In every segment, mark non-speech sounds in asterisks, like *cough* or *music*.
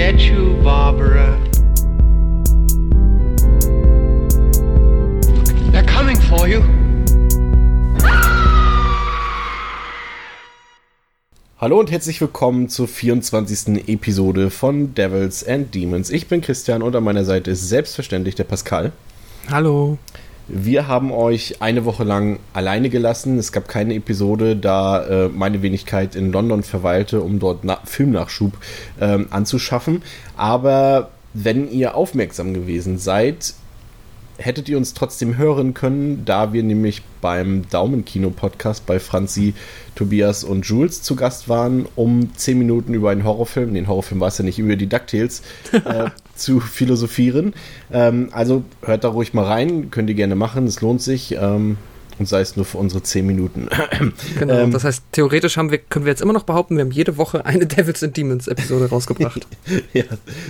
get you, Barbara. They're coming for you. Hallo und herzlich willkommen zur 24. Episode von Devils and Demons. Ich bin Christian und an meiner Seite ist selbstverständlich der Pascal. Hallo. Wir haben euch eine Woche lang alleine gelassen. Es gab keine Episode, da äh, meine Wenigkeit in London verweilte, um dort Na Filmnachschub ähm, anzuschaffen. Aber wenn ihr aufmerksam gewesen seid, hättet ihr uns trotzdem hören können, da wir nämlich beim Daumenkino-Podcast bei Franzi, Tobias und Jules zu Gast waren, um zehn Minuten über einen Horrorfilm, den Horrorfilm war es ja nicht, über die DuckTales *laughs* äh, zu philosophieren. Ähm, also hört da ruhig mal rein, könnt ihr gerne machen, es lohnt sich. Ähm, und sei es nur für unsere 10 Minuten. *clears throat* Genau, ähm, das heißt, theoretisch haben wir, können wir jetzt immer noch behaupten, wir haben jede Woche eine *laughs* Devils and Demons Episode rausgebracht. *laughs* ja,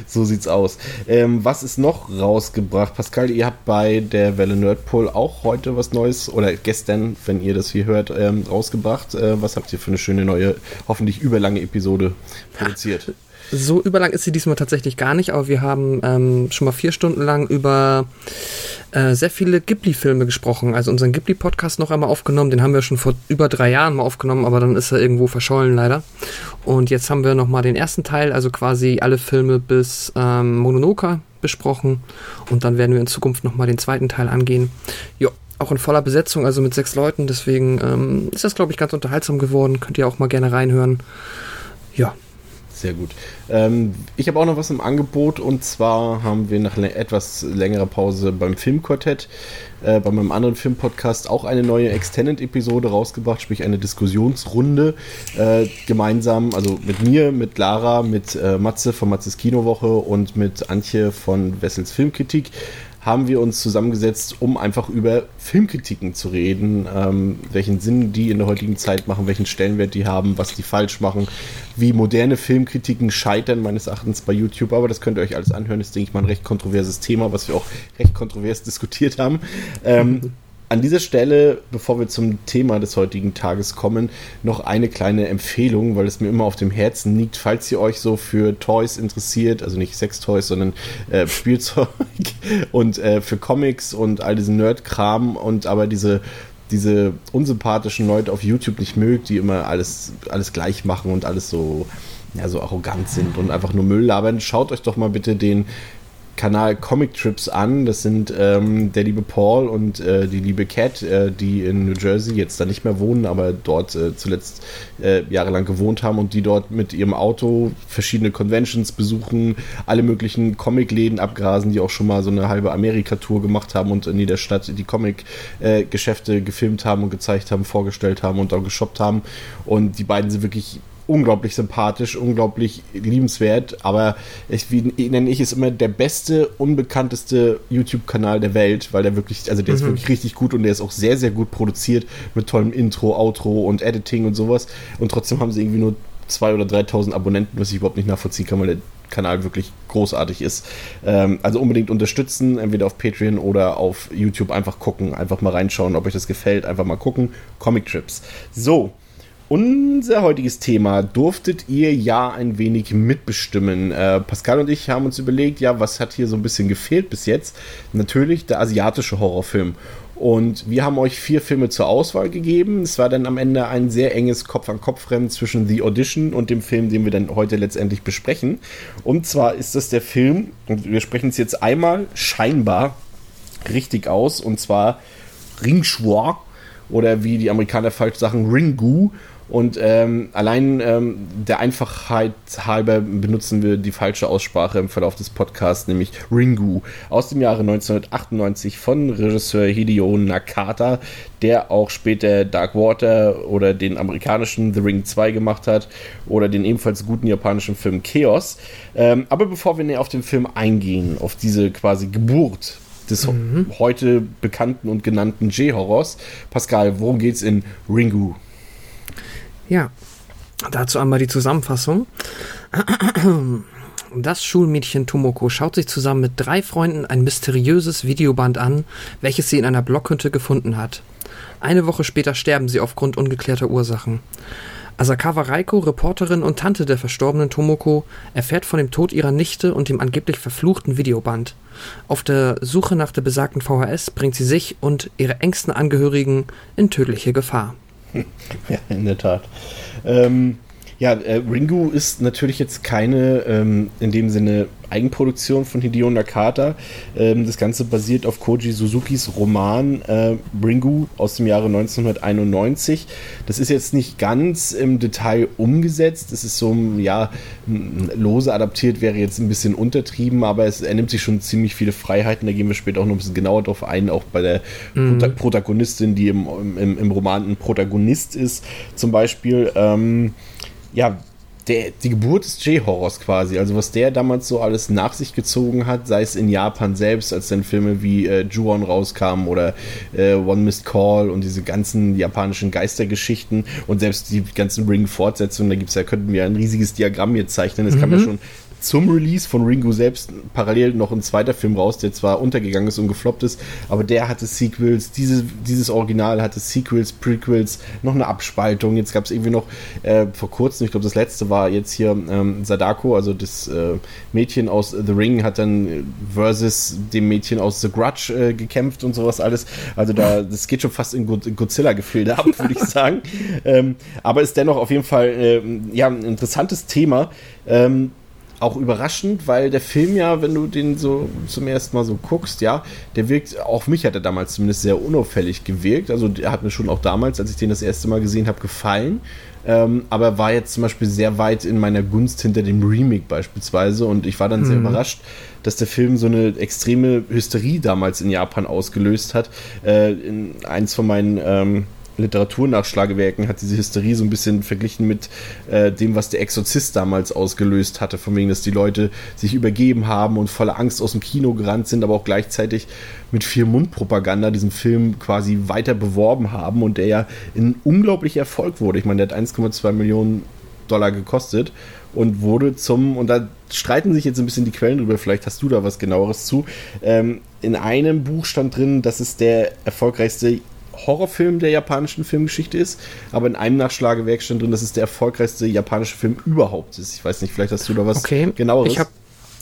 so sieht's aus. Ähm, was ist noch rausgebracht? Pascal, ihr habt bei der Welle Nerdpool auch heute was Neues oder gestern, wenn ihr das hier hört, ähm, rausgebracht. Äh, was habt ihr für eine schöne neue, hoffentlich überlange Episode produziert? *laughs* So überlang ist sie diesmal tatsächlich gar nicht, aber wir haben ähm, schon mal vier Stunden lang über äh, sehr viele Ghibli-Filme gesprochen. Also unseren Ghibli-Podcast noch einmal aufgenommen. Den haben wir schon vor über drei Jahren mal aufgenommen, aber dann ist er irgendwo verschollen leider. Und jetzt haben wir noch mal den ersten Teil, also quasi alle Filme bis ähm, Mononoke besprochen. Und dann werden wir in Zukunft noch mal den zweiten Teil angehen. Ja, auch in voller Besetzung, also mit sechs Leuten. Deswegen ähm, ist das, glaube ich, ganz unterhaltsam geworden. Könnt ihr auch mal gerne reinhören. Ja, sehr gut. Ähm, ich habe auch noch was im Angebot und zwar haben wir nach etwas längerer Pause beim Filmquartett, äh, bei meinem anderen Filmpodcast auch eine neue Extended-Episode rausgebracht, sprich eine Diskussionsrunde äh, gemeinsam, also mit mir, mit Lara, mit äh, Matze von Matzes Kinowoche und mit Antje von Wessels Filmkritik haben wir uns zusammengesetzt, um einfach über Filmkritiken zu reden, ähm, welchen Sinn die in der heutigen Zeit machen, welchen Stellenwert die haben, was die falsch machen, wie moderne Filmkritiken scheitern, meines Erachtens bei YouTube. Aber das könnt ihr euch alles anhören. Das ist, denke ich, mal ein recht kontroverses Thema, was wir auch recht kontrovers diskutiert haben. Ähm, *laughs* An dieser Stelle, bevor wir zum Thema des heutigen Tages kommen, noch eine kleine Empfehlung, weil es mir immer auf dem Herzen liegt. Falls ihr euch so für Toys interessiert, also nicht Sextoys, sondern äh, Spielzeug *laughs* und äh, für Comics und all diesen Nerd-Kram und aber diese diese unsympathischen Leute auf YouTube nicht mögt, die immer alles, alles gleich machen und alles so, ja, so arrogant sind und einfach nur Müll labern, schaut euch doch mal bitte den Kanal Comic Trips an. Das sind ähm, der liebe Paul und äh, die liebe Cat, äh, die in New Jersey jetzt da nicht mehr wohnen, aber dort äh, zuletzt äh, jahrelang gewohnt haben und die dort mit ihrem Auto verschiedene Conventions besuchen, alle möglichen Comicläden abgrasen, die auch schon mal so eine halbe Amerika-Tour gemacht haben und in jeder Stadt die Comic-Geschäfte äh, gefilmt haben und gezeigt haben, vorgestellt haben und auch geshoppt haben. Und die beiden sind wirklich unglaublich sympathisch, unglaublich liebenswert, aber ich, wie nenne ich es immer, der beste, unbekannteste YouTube-Kanal der Welt, weil der wirklich, also der mhm. ist wirklich richtig gut und der ist auch sehr, sehr gut produziert mit tollem Intro, Outro und Editing und sowas. Und trotzdem haben sie irgendwie nur 2.000 oder 3.000 Abonnenten, was ich überhaupt nicht nachvollziehen kann, weil der Kanal wirklich großartig ist. Ähm, also unbedingt unterstützen, entweder auf Patreon oder auf YouTube einfach gucken, einfach mal reinschauen, ob euch das gefällt, einfach mal gucken. Comic Trips. So, unser heutiges Thema durftet ihr ja ein wenig mitbestimmen. Äh, Pascal und ich haben uns überlegt, ja, was hat hier so ein bisschen gefehlt bis jetzt? Natürlich der asiatische Horrorfilm. Und wir haben euch vier Filme zur Auswahl gegeben. Es war dann am Ende ein sehr enges Kopf-an-Kopf-Rennen zwischen The Audition und dem Film, den wir dann heute letztendlich besprechen. Und zwar ist das der Film, und wir sprechen es jetzt einmal scheinbar richtig aus, und zwar Ring Shua oder wie die Amerikaner falsch sagen, Ringu und ähm, allein ähm, der Einfachheit halber benutzen wir die falsche Aussprache im Verlauf des Podcasts, nämlich Ringu aus dem Jahre 1998 von Regisseur Hideo Nakata, der auch später Dark Water oder den amerikanischen The Ring 2 gemacht hat oder den ebenfalls guten japanischen Film Chaos. Ähm, aber bevor wir näher auf den Film eingehen, auf diese quasi Geburt des mhm. heute bekannten und genannten J-Horrors, Pascal, worum geht's in Ringu? Ja, dazu einmal die Zusammenfassung. Das Schulmädchen Tomoko schaut sich zusammen mit drei Freunden ein mysteriöses Videoband an, welches sie in einer Blockhütte gefunden hat. Eine Woche später sterben sie aufgrund ungeklärter Ursachen. Asakawa Reiko, Reporterin und Tante der verstorbenen Tomoko, erfährt von dem Tod ihrer Nichte und dem angeblich verfluchten Videoband. Auf der Suche nach der besagten VHS bringt sie sich und ihre engsten Angehörigen in tödliche Gefahr. *laughs* Ja, in der Tat. Ähm, ja, äh, Ringu ist natürlich jetzt keine ähm, in dem Sinne Eigenproduktion von Hideo Nakata. Ähm, das Ganze basiert auf Koji Suzukis Roman äh, Ringu aus dem Jahre 1991. Das ist jetzt nicht ganz im Detail umgesetzt. Es ist so, ja, lose adaptiert wäre jetzt ein bisschen untertrieben, aber es, er nimmt sich schon ziemlich viele Freiheiten. Da gehen wir später auch noch ein bisschen genauer drauf ein, auch bei der mhm. Protagonistin, die im, im, im Roman ein Protagonist ist, zum Beispiel. Ähm, ja, der, die Geburt des J-Horrors quasi, also was der damals so alles nach sich gezogen hat, sei es in Japan selbst, als dann Filme wie äh, Ju-On rauskamen oder äh, One Missed Call und diese ganzen japanischen Geistergeschichten und selbst die ganzen Ring-Fortsetzungen, da gibt's ja, könnten wir ein riesiges Diagramm hier zeichnen, das mhm. kam ja schon zum Release von Ringo selbst parallel noch ein zweiter Film raus, der zwar untergegangen ist und gefloppt ist, aber der hatte Sequels, diese, dieses Original hatte Sequels, Prequels, noch eine Abspaltung. Jetzt gab es irgendwie noch äh, vor kurzem, ich glaube das letzte war jetzt hier ähm, Sadako, also das äh, Mädchen aus The Ring hat dann versus dem Mädchen aus The Grudge äh, gekämpft und sowas alles. Also da, das geht schon fast in Godzilla-Gefilde ab, würde ich sagen. *laughs* Ähm, aber ist dennoch auf jeden Fall äh, ja, ein interessantes Thema. Ähm, auch überraschend, weil der Film ja, wenn du den so zum ersten Mal so guckst, ja, der wirkt, auch mich hat er damals zumindest sehr unauffällig gewirkt. Also er hat mir schon auch damals, als ich den das erste Mal gesehen habe, gefallen. Ähm, aber war jetzt zum Beispiel sehr weit in meiner Gunst hinter dem Remake beispielsweise und ich war dann mhm. sehr überrascht, dass der Film so eine extreme Hysterie damals in Japan ausgelöst hat. Äh, in eins von meinen ähm, Literaturnachschlagewerken hat diese Hysterie so ein bisschen verglichen mit äh, dem, was der Exorzist damals ausgelöst hatte, von wegen, dass die Leute sich übergeben haben und voller Angst aus dem Kino gerannt sind, aber auch gleichzeitig mit viel Mundpropaganda diesen Film quasi weiter beworben haben und der ja ein unglaublicher Erfolg wurde. Ich meine, der hat 1,2 Millionen Dollar gekostet und wurde zum, und da streiten sich jetzt ein bisschen die Quellen drüber, vielleicht hast du da was genaueres zu. Ähm, in einem Buch stand drin, dass es der erfolgreichste Horrorfilm der japanischen Filmgeschichte ist, aber in einem Nachschlagewerk stand drin, dass es der erfolgreichste japanische Film überhaupt ist. Ich weiß nicht, vielleicht hast du da was okay. genaueres. Ich habe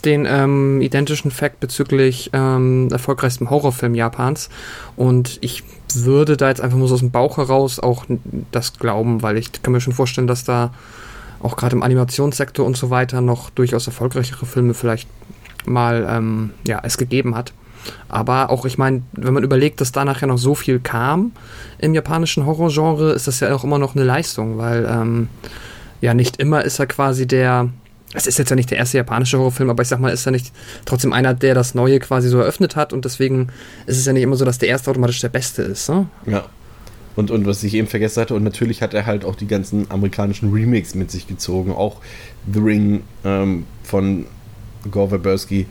den ähm, identischen Fact bezüglich ähm, erfolgreichsten Horrorfilm Japans und ich würde da jetzt einfach nur so aus dem Bauch heraus auch das glauben, weil ich kann mir schon vorstellen, dass da auch gerade im Animationssektor und so weiter noch durchaus erfolgreichere Filme vielleicht mal ähm, ja, es gegeben hat. Aber auch, ich meine, wenn man überlegt, dass danach ja noch so viel kam im japanischen Horrorgenre, ist das ja auch immer noch eine Leistung, weil ähm, ja nicht immer ist er quasi der. Es ist jetzt ja nicht der erste japanische Horrorfilm, aber ich sag mal, ist er nicht trotzdem einer, der das Neue quasi so eröffnet hat und deswegen ist es ja nicht immer so, dass der erste automatisch der beste ist. Ne? Ja. Und, und was ich eben vergessen hatte, und natürlich hat er halt auch die ganzen amerikanischen Remakes mit sich gezogen. Auch The Ring ähm, von Gore Verbinski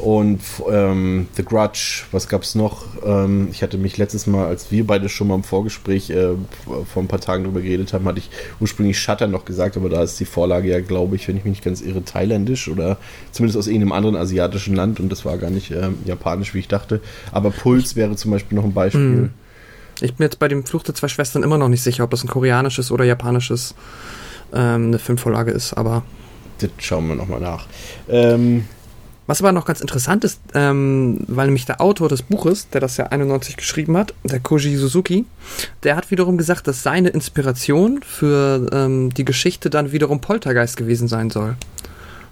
und ähm, The Grudge, was gab es noch? Ähm, ich hatte mich letztes Mal, als wir beide schon mal im Vorgespräch äh, vor ein paar Tagen drüber geredet haben, hatte ich ursprünglich Shutter noch gesagt, aber da ist die Vorlage ja, glaube ich, wenn ich mich nicht ganz irre, thailändisch oder zumindest aus irgendeinem anderen asiatischen Land und das war gar nicht äh, japanisch, wie ich dachte. Aber Puls wäre zum Beispiel noch ein Beispiel. Mhm. Ich bin jetzt bei dem Fluch der zwei Schwestern immer noch nicht sicher, ob das ein koreanisches oder japanisches ähm, eine Filmvorlage ist, aber. Das schauen wir nochmal nach. Ähm, was aber noch ganz interessant ist, ähm, weil nämlich der Autor des Buches, der das ja 91 geschrieben hat, der Koji Suzuki, der hat wiederum gesagt, dass seine Inspiration für ähm, die Geschichte dann wiederum Poltergeist gewesen sein soll.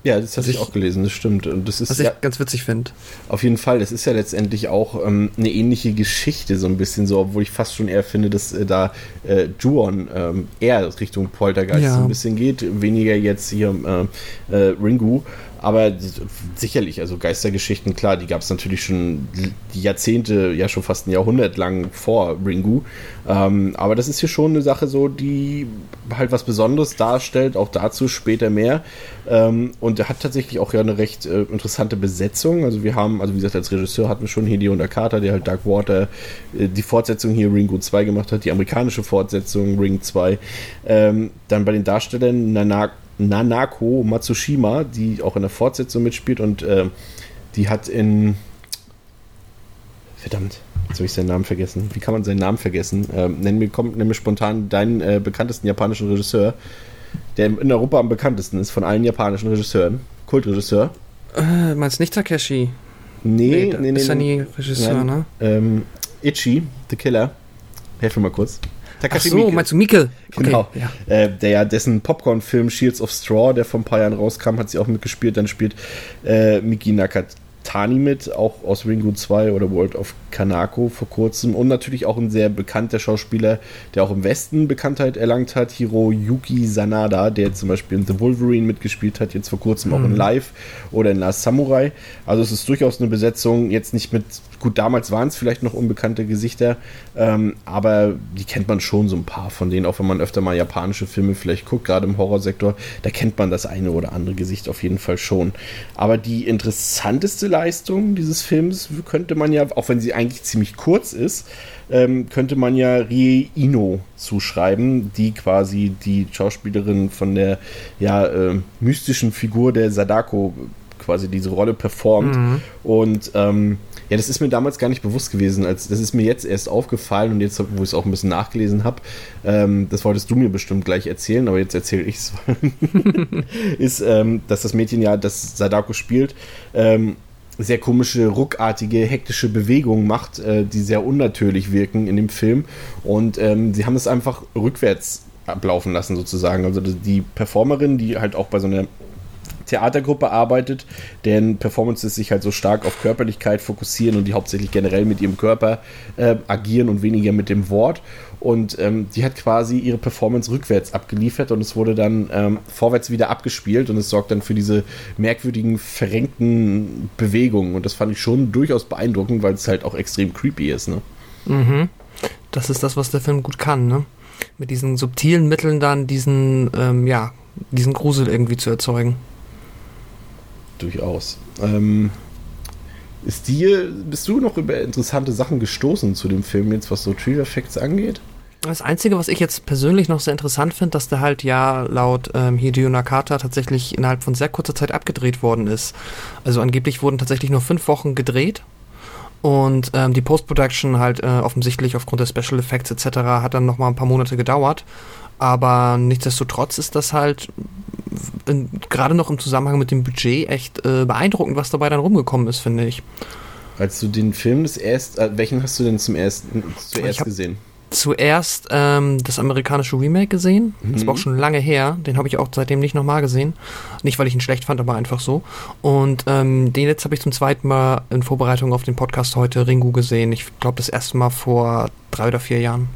Ja, das habe ich auch gelesen, das stimmt. Und das ist was ja, ich ganz witzig finde. Auf jeden Fall, es ist ja letztendlich auch ähm, eine ähnliche Geschichte, so ein bisschen so, obwohl ich fast schon eher finde, dass äh, da äh, Juon ähm, eher Richtung Poltergeist ja. so ein bisschen geht, weniger jetzt hier äh, äh Ringu. Aber sicherlich, also Geistergeschichten, klar, die gab es natürlich schon die Jahrzehnte, ja schon fast ein Jahrhundert lang vor Ringu. Ähm, aber das ist hier schon eine Sache so, die halt was Besonderes darstellt, auch dazu später mehr. Ähm, und er hat tatsächlich auch ja eine recht äh, interessante Besetzung. Also wir haben, also wie gesagt, als Regisseur hatten wir schon Hideo Nakata, der halt Dark Water, äh, die Fortsetzung hier Ringu 2 gemacht hat, die amerikanische Fortsetzung Ring 2. Ähm, dann bei den Darstellern Nanak Nanako Matsushima, die auch in der Fortsetzung mitspielt und äh, die hat in verdammt, Jetzt habe ich seinen Namen vergessen. Wie kann man seinen Namen vergessen? Ähm, nenn mir, kommt nämlich spontan deinen äh, bekanntesten japanischen Regisseur, der in Europa am bekanntesten ist von allen japanischen Regisseuren. Kultregisseur. Äh, meinst nicht Takeshi? Nee, nee, nee. Ist ja nie Regisseur, Nein. ne? Ähm, Ichi, The Killer. Helf mir mal kurz. Ach so, meinst du Mieke? Okay, Genau. ja. Äh, der ja dessen Popcorn-Film Shields of Straw, der vor ein paar Jahren rauskam, hat sie auch mitgespielt. Dann spielt äh, Miki Nakatani mit, auch aus Ringo 2 oder World of Kanako vor kurzem. Und natürlich auch ein sehr bekannter Schauspieler, der auch im Westen Bekanntheit erlangt hat, Hiroyuki Sanada, der zum Beispiel in The Wolverine mitgespielt hat, jetzt vor kurzem auch in Live oder in Last Samurai. Also es ist durchaus eine Besetzung, jetzt nicht mit, gut, damals waren es vielleicht noch unbekannte Gesichter, ähm, aber die kennt man schon so ein paar von denen, auch wenn man öfter mal japanische Filme vielleicht guckt, gerade im Horrorsektor, da kennt man das eine oder andere Gesicht auf jeden Fall schon. Aber die interessanteste Leistung dieses Films könnte man ja, auch wenn sie eigentlich ziemlich kurz ist, ähm, könnte man ja Rie Ino zuschreiben, die quasi die Schauspielerin von der ja, äh, mystischen Figur der Sadako quasi diese Rolle performt. Und ähm, ja, das ist mir damals gar nicht bewusst gewesen. Als, das ist mir jetzt erst aufgefallen und jetzt, wo ich es auch ein bisschen nachgelesen habe, ähm, das wolltest du mir bestimmt gleich erzählen, aber jetzt erzähle ich es, *laughs* ist, ähm, dass das Mädchen ja, das Sadako spielt, ähm, sehr komische, ruckartige, hektische Bewegungen macht, äh, die sehr unnatürlich wirken in dem Film. Und ähm, sie haben es einfach rückwärts ablaufen lassen, sozusagen. Also die Performerin, die halt auch bei so einer Theatergruppe arbeitet, deren Performances sich halt so stark auf Körperlichkeit fokussieren und die hauptsächlich generell mit ihrem Körper äh, agieren und weniger mit dem Wort. Und ähm, die hat quasi ihre Performance rückwärts abgeliefert und es wurde dann ähm, vorwärts wieder abgespielt und es sorgt dann für diese merkwürdigen, verrenkten Bewegungen. Und das fand ich schon durchaus beeindruckend, weil es halt auch extrem creepy ist. Ne? Mhm. Das ist das, was der Film gut kann, ne? Mit diesen subtilen Mitteln dann diesen, ähm, ja, diesen Grusel irgendwie zu erzeugen. Durchaus. Ähm, ist dir, bist du noch über interessante Sachen gestoßen zu dem Film jetzt, was so Trailer Facts angeht? Das Einzige, was ich jetzt persönlich noch sehr interessant finde, dass der halt ja laut ähm, Hideo Nakata tatsächlich innerhalb von sehr kurzer Zeit abgedreht worden ist. Also angeblich wurden tatsächlich nur fünf Wochen gedreht und ähm, die Post-Production halt äh, offensichtlich aufgrund der Special Effects etc. hat dann noch mal ein paar Monate gedauert. Aber nichtsdestotrotz ist das halt gerade noch im Zusammenhang mit dem Budget echt äh, beeindruckend, was dabei dann rumgekommen ist, finde ich. Als du den Film das erst, äh, welchen hast du denn zum ersten, zuerst gesehen? zuerst ähm, das amerikanische Remake gesehen. Das war auch schon lange her. Den habe ich auch seitdem nicht nochmal gesehen. Nicht, weil ich ihn schlecht fand, aber einfach so. Und ähm, den jetzt habe ich zum zweiten Mal in Vorbereitung auf den Podcast heute Ringu gesehen. Ich glaube, das erste Mal vor drei oder vier Jahren.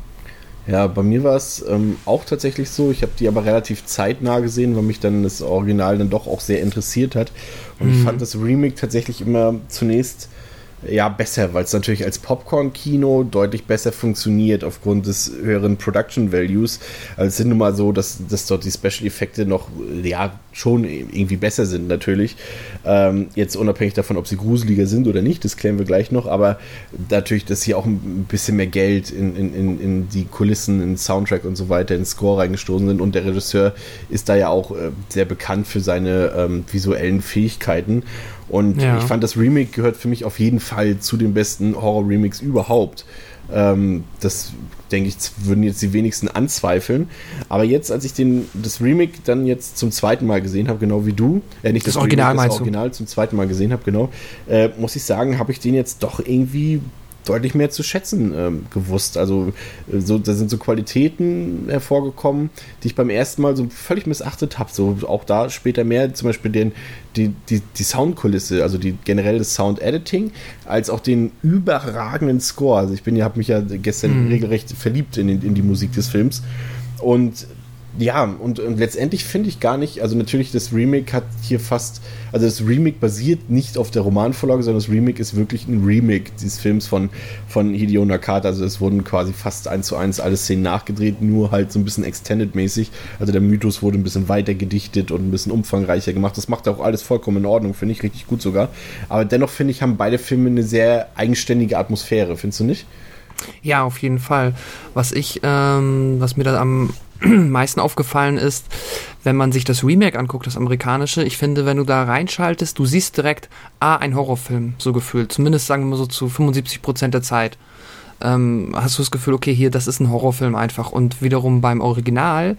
Ja, bei mir war es ähm, auch tatsächlich so. Ich habe die aber relativ zeitnah gesehen, weil mich dann das Original dann doch auch sehr interessiert hat. Und ich fand das Remake tatsächlich immer zunächst ja besser, weil es natürlich als Popcorn-Kino deutlich besser funktioniert aufgrund des höheren Production Values. Also es sind nun mal so, dass, dass dort die Special-Effekte noch ja schon irgendwie besser sind natürlich. Ähm, jetzt unabhängig davon, ob sie gruseliger sind oder nicht, das klären wir gleich noch, aber natürlich, dass hier auch ein bisschen mehr Geld in, in, in, in die Kulissen, in Soundtrack und so weiter, in Score reingestoßen sind und der Regisseur ist da ja auch äh, sehr bekannt für seine ähm, visuellen Fähigkeiten. Und Ja. ich fand, das Remake gehört für mich auf jeden Fall zu den besten Horror-Remakes überhaupt. Ähm, das denke ich, würden jetzt die wenigsten anzweifeln. Aber jetzt, als ich den, das Remake dann jetzt zum zweiten Mal gesehen habe, genau wie du, äh, nicht Das Original Remake, das du? Original zum zweiten Mal gesehen habe, genau, äh, muss ich sagen, habe ich den jetzt doch irgendwie deutlich mehr zu schätzen ähm, gewusst. Also äh, so, da sind so Qualitäten hervorgekommen, die ich beim ersten Mal so völlig missachtet habe. So auch da später mehr, zum Beispiel den, die, die, die Soundkulisse, also die generell das Sound-Editing, als auch den überragenden Score. Also ich bin ja, habe mich ja gestern regelrecht verliebt in, in die Musik des Films. Und ja, und, und letztendlich finde ich gar nicht, also natürlich das Remake hat hier fast, also das Remake basiert nicht auf der Romanvorlage, sondern das Remake ist wirklich ein Remake dieses Films von, von Hideo Nakata. Also es wurden quasi fast eins zu eins alle Szenen nachgedreht, nur halt so ein bisschen extended-mäßig. Also der Mythos wurde ein bisschen weiter gedichtet und ein bisschen umfangreicher gemacht. Das macht auch alles vollkommen in Ordnung, finde ich richtig gut sogar. Aber dennoch finde ich, haben beide Filme eine sehr eigenständige Atmosphäre, findest du nicht? Ja, auf jeden Fall. Was ich, ähm, was mir da am *clears throat* meisten aufgefallen ist, wenn man sich das Remake anguckt, das amerikanische, ich finde, wenn du da reinschaltest, du siehst direkt, ah, ein Horrorfilm, so gefühlt. Zumindest sagen wir mal so zu 75 Prozent der Zeit. ähm, hast du das Gefühl, okay, hier, das ist ein Horrorfilm einfach. Und wiederum beim Original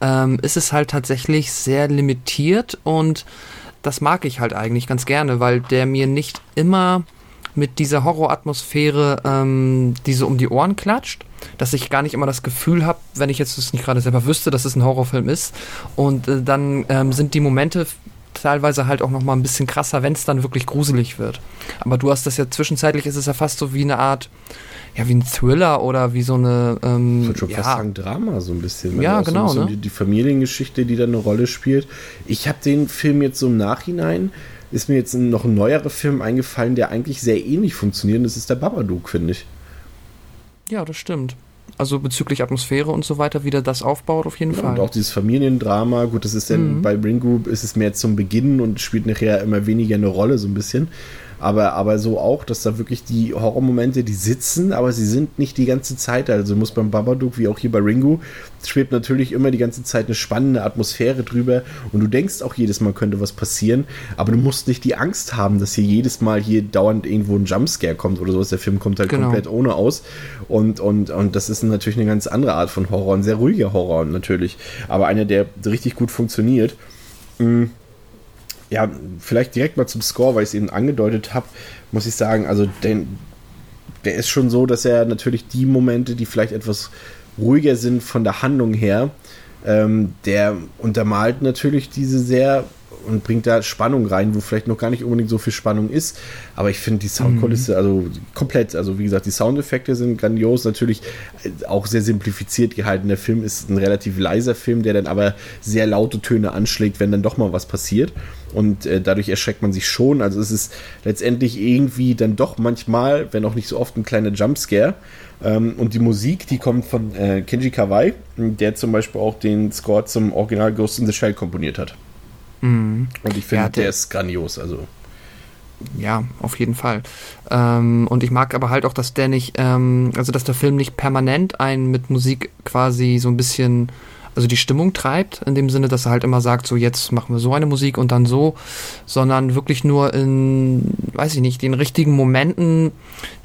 ähm, ist es halt tatsächlich sehr limitiert und das mag ich halt eigentlich ganz gerne, weil der mir nicht immer mit dieser Horroratmosphäre ähm, diese um die Ohren klatscht, dass ich gar nicht immer das Gefühl habe, wenn ich jetzt das nicht gerade selber wüsste, dass es ein Horrorfilm ist. Und äh, dann ähm, sind die Momente teilweise halt auch noch mal ein bisschen krasser, wenn es dann wirklich gruselig wird. Aber du hast das ja zwischenzeitlich ist es ja fast so wie eine Art ja, wie ein Thriller oder wie so eine. Ähm, ich würde schon ja. fast sagen Drama so ein bisschen. Ja, Also genau, So ne? die, die Familiengeschichte, die da eine Rolle spielt. Ich habe den Film jetzt so im Nachhinein, ist mir jetzt noch ein neuerer Film eingefallen, der eigentlich sehr ähnlich funktioniert. Und das ist der Babadook, finde ich. Ja, das stimmt. Also bezüglich Atmosphäre und so weiter, wie der das aufbaut, auf jeden Ja, Fall. und auch dieses Familiendrama, gut, das ist dann Mhm. bei Ringu ist es mehr zum Beginn und spielt nachher immer weniger eine Rolle, so ein bisschen. Aber, aber so auch, dass da wirklich die Horrormomente, die sitzen, aber sie sind nicht die ganze Zeit. da. Also muss beim Babadook, wie auch hier bei Ringu, schwebt natürlich immer die ganze Zeit eine spannende Atmosphäre drüber. Und du denkst auch jedes Mal könnte was passieren, aber du musst nicht die Angst haben, dass hier jedes Mal hier dauernd irgendwo ein Jumpscare kommt oder sowas. Der Film kommt halt Genau. komplett ohne aus. Und, und, und das ist natürlich eine ganz andere Art von Horror, ein sehr ruhiger Horror natürlich, aber einer, der richtig gut funktioniert. Mm, Ja, vielleicht direkt mal zum Score, weil ich es eben angedeutet habe, muss ich sagen, also den, der ist schon so, dass er natürlich die Momente, die vielleicht etwas ruhiger sind von der Handlung her, ähm, der untermalt natürlich diese sehr und bringt da Spannung rein, wo vielleicht noch gar nicht unbedingt so viel Spannung ist. Aber ich finde die Soundkulisse, also komplett, also wie gesagt, die Soundeffekte sind grandios, natürlich äh, auch sehr simplifiziert gehalten. Der Film ist ein relativ leiser Film, der dann aber sehr laute Töne anschlägt, wenn dann doch mal was passiert. Und äh, dadurch erschreckt man sich schon. Also es ist letztendlich irgendwie dann doch manchmal, wenn auch nicht so oft, ein kleiner Jumpscare. Ähm, und die Musik, die kommt von äh, Kenji Kawai, der zum Beispiel auch den Score zum Original Ghost in the Shell komponiert hat. Mhm. Und ich finde, Ja, der- der ist grandios. Also Ja, auf jeden Fall. Ähm, und ich mag aber halt auch, dass der nicht, ähm, also dass der Film nicht permanent einen mit Musik quasi so ein bisschen, also die Stimmung treibt, in dem Sinne, dass er halt immer sagt, so jetzt machen wir so eine Musik und dann so, sondern wirklich nur in, weiß ich nicht, den richtigen Momenten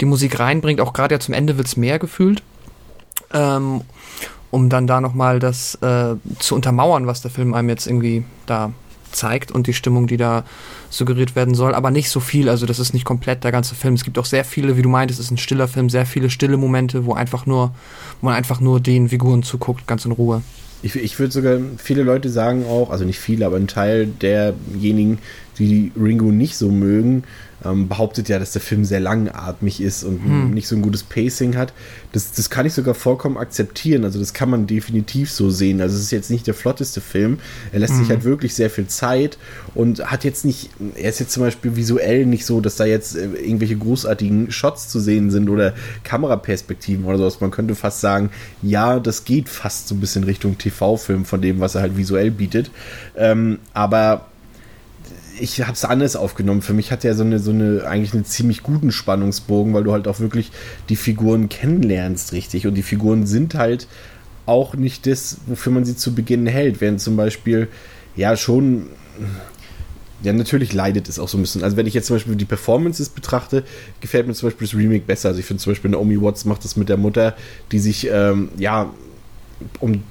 die Musik reinbringt. Auch gerade ja zum Ende wird's mehr gefühlt. Ähm, um dann da nochmal das äh, zu untermauern, was der Film einem jetzt irgendwie da zeigt und die Stimmung, die da suggeriert werden soll, aber nicht so viel, also das ist nicht komplett der ganze Film. Es gibt auch sehr viele, wie du meintest, es ist ein stiller Film, sehr viele stille Momente, wo einfach nur, wo man einfach nur den Figuren zuguckt, ganz in Ruhe. ich, ich würde sogar, viele Leute sagen auch, also nicht viele, aber ein Teil derjenigen, die Ringo nicht so mögen, ähm, behauptet ja, dass der Film sehr langatmig ist und Hm. nicht so ein gutes Pacing hat. Das, das kann ich sogar vollkommen akzeptieren. Also das kann man definitiv so sehen. Also es ist jetzt nicht der flotteste Film. Er lässt sich halt wirklich sehr viel Zeit und hat jetzt nicht, er ist jetzt zum Beispiel visuell nicht so, dass da jetzt äh, irgendwelche großartigen Shots zu sehen sind oder Kameraperspektiven oder sowas. Man könnte fast sagen, ja, das geht fast so ein bisschen Richtung TV-Film von dem, was er halt visuell bietet. Ähm, aber ich habe es anders aufgenommen. Für mich hat er so eine, so eine, eigentlich einen ziemlich guten Spannungsbogen, weil du halt auch wirklich die Figuren kennenlernst, richtig. Und die Figuren sind halt auch nicht das, wofür man sie zu Beginn hält. Während zum Beispiel, ja, schon, ja, natürlich leidet es auch so ein bisschen. Also, wenn ich jetzt zum Beispiel die Performances betrachte, gefällt mir zum Beispiel das Remake besser. Also, ich finde zum Beispiel Naomi Watts macht das mit der Mutter, die sich, ähm, ja, um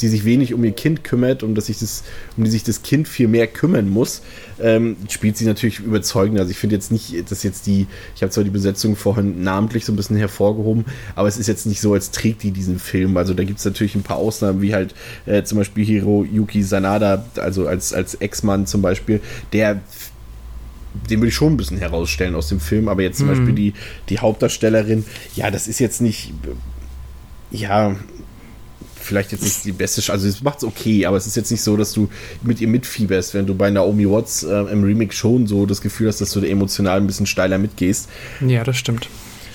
die sich wenig um ihr Kind kümmert, um, dass sich das, um die sich das Kind viel mehr kümmern muss, ähm, spielt sie natürlich überzeugend. Also ich finde jetzt nicht, dass jetzt die, ich habe zwar die Besetzung vorhin namentlich so ein bisschen hervorgehoben, aber es ist jetzt nicht so, als trägt die diesen Film. Also da gibt es natürlich ein paar Ausnahmen, wie halt äh, zum Beispiel Hiroyuki Sanada, also als, als Ex-Mann zum Beispiel, der den würde ich schon ein bisschen herausstellen aus dem Film, aber jetzt zum Mhm. Beispiel die, die Hauptdarstellerin, ja, das ist jetzt nicht, ja, vielleicht jetzt nicht die beste, Sch- also es macht's okay, aber es ist jetzt nicht so, dass du mit ihr mitfieberst, wenn du bei Naomi Watts äh, im Remake schon so das Gefühl hast, dass du da emotional ein bisschen steiler mitgehst. Ja, das stimmt.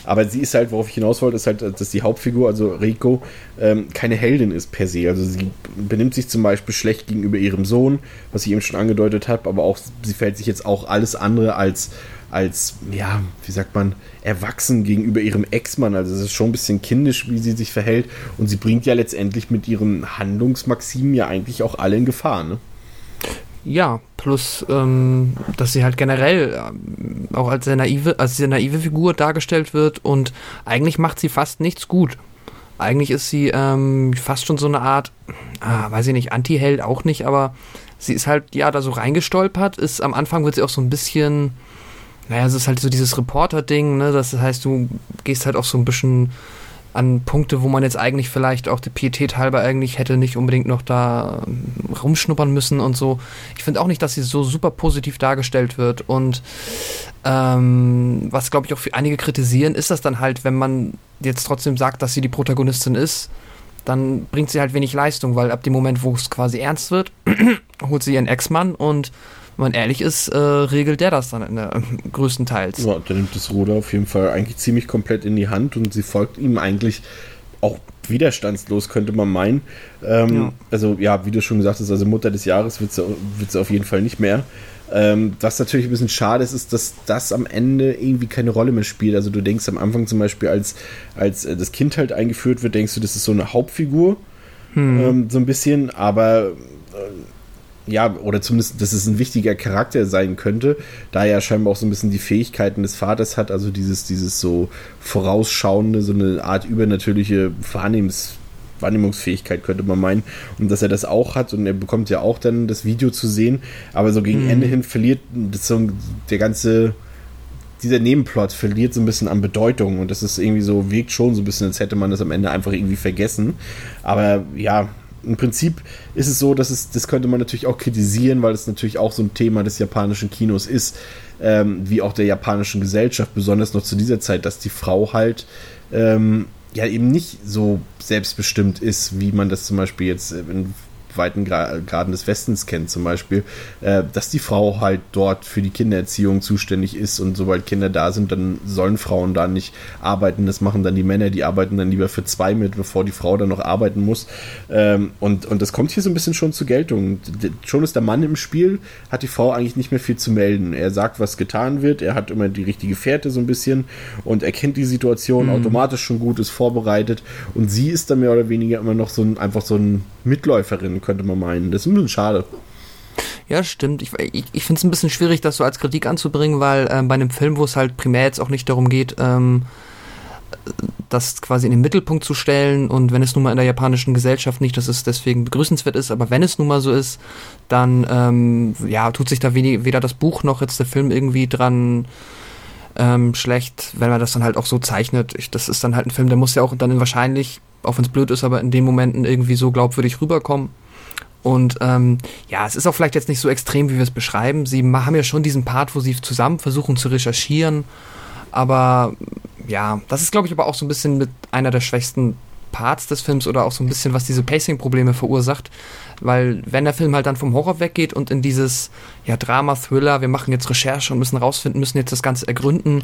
Aber sie ist halt, worauf ich hinaus wollte, ist halt, dass die Hauptfigur, also Rico, ähm, keine Heldin ist per se. Also sie benimmt sich zum Beispiel schlecht gegenüber ihrem Sohn, was ich eben schon angedeutet habe, aber auch sie verhält sich jetzt auch alles andere als, als, ja, wie sagt man, erwachsen gegenüber ihrem Ex-Mann. Also es ist schon ein bisschen kindisch, wie sie sich verhält. Und sie bringt ja letztendlich mit ihren Handlungsmaximen ja eigentlich auch alle in Gefahr, ne? Ja, plus, ähm, dass sie halt generell ähm, auch als sehr naive, als sehr naive Figur dargestellt wird und eigentlich macht sie fast nichts gut. Eigentlich ist sie ähm, fast schon so eine Art, ah, weiß ich nicht, Anti-Held auch nicht, aber sie ist halt, ja, da so reingestolpert, ist am Anfang wird sie auch so ein bisschen, naja, es ist halt so dieses Reporter-Ding, ne, das heißt, du gehst halt auch so ein bisschen an Punkte, wo man jetzt eigentlich vielleicht auch die Pietät halber eigentlich hätte nicht unbedingt noch da ähm, rumschnuppern müssen und so. Ich finde auch nicht, dass sie so super positiv dargestellt wird und ähm, was glaube ich auch für einige kritisieren, ist das dann halt, wenn man jetzt trotzdem sagt, dass sie die Protagonistin ist, dann bringt sie halt wenig Leistung, weil ab dem Moment, wo es quasi ernst wird, *clears throat* holt sie ihren Ex-Mann und wenn man ehrlich ist, äh, regelt der das dann in der, äh, *laughs* größtenteils. Ja, der nimmt das Ruder auf jeden Fall eigentlich ziemlich komplett in die Hand und sie folgt ihm eigentlich auch widerstandslos, könnte man meinen. Ähm, ja. Also ja, wie du schon gesagt hast, also Mutter des Jahres wird sie, wird sie auf jeden Fall nicht mehr. Ähm, was natürlich ein bisschen schade ist, ist, dass das am Ende irgendwie keine Rolle mehr spielt. Also du denkst am Anfang zum Beispiel, als, als äh, das Kind halt eingeführt wird, denkst du, das ist so eine Hauptfigur. Hm. Ähm, so ein bisschen, aber äh, ja, oder zumindest, dass es ein wichtiger Charakter sein könnte, da er scheinbar auch so ein bisschen die Fähigkeiten des Vaters hat, also dieses, dieses so vorausschauende, so eine Art übernatürliche Wahrnehmungs Wahrnehmungsfähigkeit, könnte man meinen. Und dass er das auch hat und er bekommt ja auch dann das Video zu sehen, aber so gegen mhm. Ende hin verliert so der ganze dieser Nebenplot verliert so ein bisschen an Bedeutung und das ist irgendwie so, wirkt schon so ein bisschen, als hätte man das am Ende einfach irgendwie vergessen. Aber ja, im Prinzip ist es so, dass es, das könnte man natürlich auch kritisieren, weil es natürlich auch so ein Thema des japanischen Kinos ist, ähm, wie auch der japanischen Gesellschaft, besonders noch zu dieser Zeit, dass die Frau halt ähm, ja eben nicht so selbstbestimmt ist, wie man das zum Beispiel jetzt in weiten Graden des Westens kennt, zum Beispiel, äh, dass die Frau halt dort für die Kindererziehung zuständig ist und sobald Kinder da sind, dann sollen Frauen da nicht arbeiten. Das machen dann die Männer, die arbeiten dann lieber für zwei mit, bevor die Frau dann noch arbeiten muss. Ähm, und, und das kommt hier so ein bisschen schon zur Geltung. Schon ist der Mann im Spiel, hat die Frau eigentlich nicht mehr viel zu melden. Er sagt, was getan wird, er hat immer die richtige Fährte so ein bisschen und er kennt die Situation mhm. automatisch schon gut, ist vorbereitet und sie ist dann mehr oder weniger immer noch so ein, einfach so ein Mitläuferin, könnte man meinen. Das ist ein bisschen schade. Ja, stimmt. Ich, ich, ich finde es ein bisschen schwierig, das so als Kritik anzubringen, weil ähm, bei einem Film, wo es halt primär jetzt auch nicht darum geht, ähm, das quasi in den Mittelpunkt zu stellen und wenn es nun mal in der japanischen Gesellschaft nicht, dass es deswegen begrüßenswert ist, aber wenn es nun mal so ist, dann ähm, ja, tut sich da wenig, weder das Buch noch jetzt der Film irgendwie dran ähm, schlecht, wenn man das dann halt auch so zeichnet. Ich, das ist dann halt ein Film, der muss ja auch dann wahrscheinlich auch wenn es blöd ist, aber in den Momenten irgendwie so glaubwürdig rüberkommen. Und ähm, ja, es ist auch vielleicht jetzt nicht so extrem, wie wir es beschreiben. Sie haben ja schon diesen Part, wo sie zusammen versuchen zu recherchieren. Aber ja, das ist, glaube ich, aber auch so ein bisschen mit einer der schwächsten Parts des Films oder auch so ein bisschen, was diese Pacing-Probleme verursacht. Weil wenn der Film halt dann vom Horror weggeht und in dieses ja, Drama, Thriller, wir machen jetzt Recherche und müssen rausfinden, müssen jetzt das Ganze ergründen,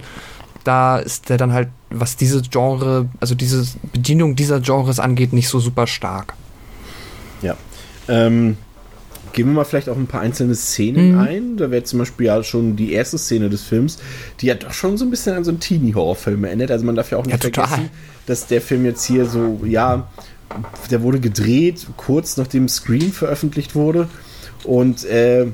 da ist der dann halt, was diese Genre, also diese Bedienung dieser Genres angeht, nicht so super stark. Ja. Ähm, gehen wir mal vielleicht auf ein paar einzelne Szenen mhm. ein. Da wäre zum Beispiel ja schon die erste Szene des Films, die ja doch schon so ein bisschen an so einen Teenie-Horrorfilm erinnert. Also man darf ja auch nicht ja, vergessen, dass der Film jetzt hier so, ja, der wurde gedreht, kurz nachdem Scream veröffentlicht wurde. Und äh,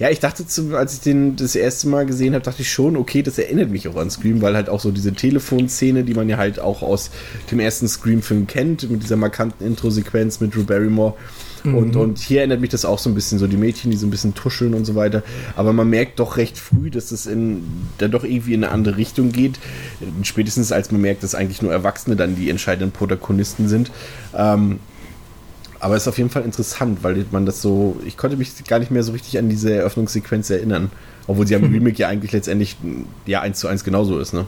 ja, ich dachte, zu, als ich den das erste Mal gesehen habe, dachte ich schon, okay, das erinnert mich auch an Scream, weil halt auch so diese Telefonszene, die man ja halt auch aus dem ersten Scream-Film kennt, mit dieser markanten Intro-Sequenz mit Drew Barrymore. Mhm. Und, und hier erinnert mich das auch so ein bisschen, so die Mädchen, die so ein bisschen tuscheln und so weiter. Aber man merkt doch recht früh, dass es in, dann doch irgendwie in eine andere Richtung geht. Spätestens als man merkt, dass eigentlich nur Erwachsene dann die entscheidenden Protagonisten sind. Ähm, aber es ist auf jeden Fall interessant, weil man das so. Ich konnte mich gar nicht mehr so richtig an diese Eröffnungssequenz erinnern. Obwohl sie am mhm. Remake ja eigentlich letztendlich ja eins zu eins genauso ist, ne?